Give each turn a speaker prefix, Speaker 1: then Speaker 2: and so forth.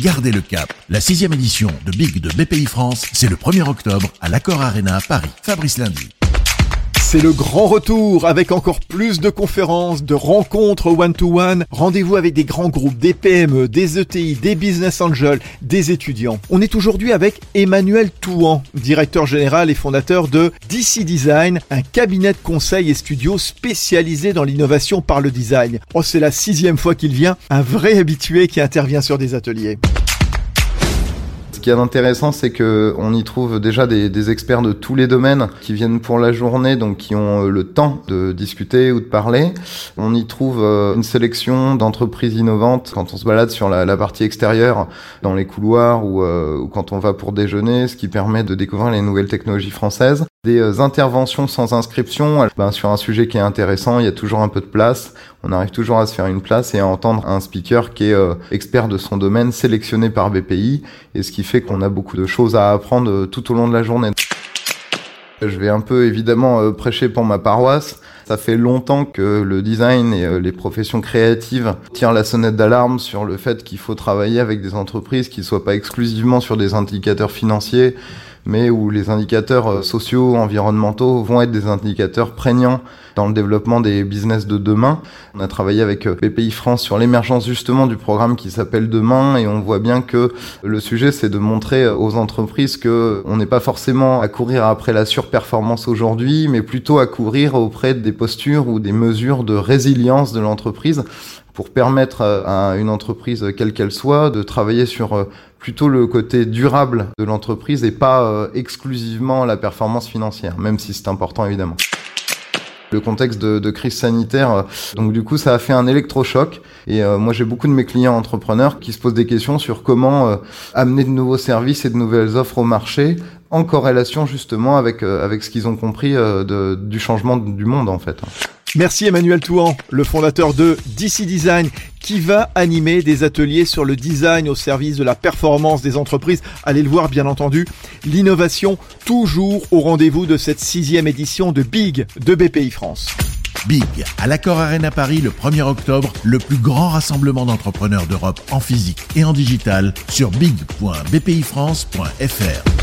Speaker 1: Gardez le cap. La sixième édition de Big de BPI France, c'est le 1er octobre à l'Accor Arena Paris. Fabrice Lundi.
Speaker 2: C'est le grand retour avec encore plus de conférences, de rencontres one-to-one. Rendez-vous avec des grands groupes, des PME, des ETI, des business angels, des étudiants. On est aujourd'hui avec Emmanuel Touan, directeur général et fondateur de DC Design, un cabinet de conseil et studio spécialisé dans l'innovation par le design. Oh, c'est la sixième fois qu'il vient, un vrai habitué qui intervient sur des ateliers.
Speaker 3: Ce qui est intéressant, c'est que on y trouve déjà des, experts de tous les domaines qui viennent pour la journée, donc qui ont euh, le temps de discuter ou de parler. On y trouve euh, une sélection d'entreprises innovantes quand on se balade sur la, la partie extérieure, dans les couloirs ou, euh, ou, quand on va pour déjeuner, ce qui permet de découvrir les nouvelles technologies françaises. Des interventions sans inscription, ben, sur un sujet qui est intéressant, il y a toujours un peu de place. On arrive toujours à se faire une place et à entendre un speaker qui est expert de son domaine, sélectionné par BPI, et ce qui fait qu'on a beaucoup de choses à apprendre euh, tout au long de la journée. Je vais un peu évidemment euh, prêcher pour ma paroisse. Ça fait longtemps que le design et euh, les professions créatives tirent la sonnette d'alarme sur le fait qu'il faut travailler avec des entreprises qui ne soient pas exclusivement sur des indicateurs financiers, mais où les indicateurs euh, sociaux, environnementaux vont être des indicateurs prégnants dans le développement des business de demain. On a travaillé avec BPI euh, France sur l'émergence justement du programme qui s'appelle Demain et on voit bien que le sujet c'est de montrer aux entreprises que on n'est pas forcément à courir après la surperformance aujourd'hui, mais plutôt à courir auprès des postures ou des mesures de résilience de l'entreprise pour permettre à une entreprise, quelle qu'elle soit, de travailler sur euh, plutôt le côté durable de l'entreprise et pas euh, exclusivement la performance financière, même si c'est important évidemment le contexte de, crise sanitaire. Euh, donc du coup, ça a fait un électrochoc. Et moi, j'ai beaucoup de mes clients entrepreneurs qui se posent des questions sur comment amener de nouveaux services et de nouvelles offres au marché en corrélation justement avec avec ce qu'ils ont compris du changement du monde en fait.
Speaker 2: Merci Emmanuel Touan, le fondateur de DC Design, qui va animer des ateliers sur le design au service de la performance des entreprises. Allez le voir, bien entendu. L'innovation, toujours au rendez-vous de cette sixième édition de Big de BPI France.
Speaker 1: Big, à l'Accord Arena Paris le 1er octobre, le plus grand rassemblement d'entrepreneurs d'Europe en physique et en digital sur big.bpifrance.fr.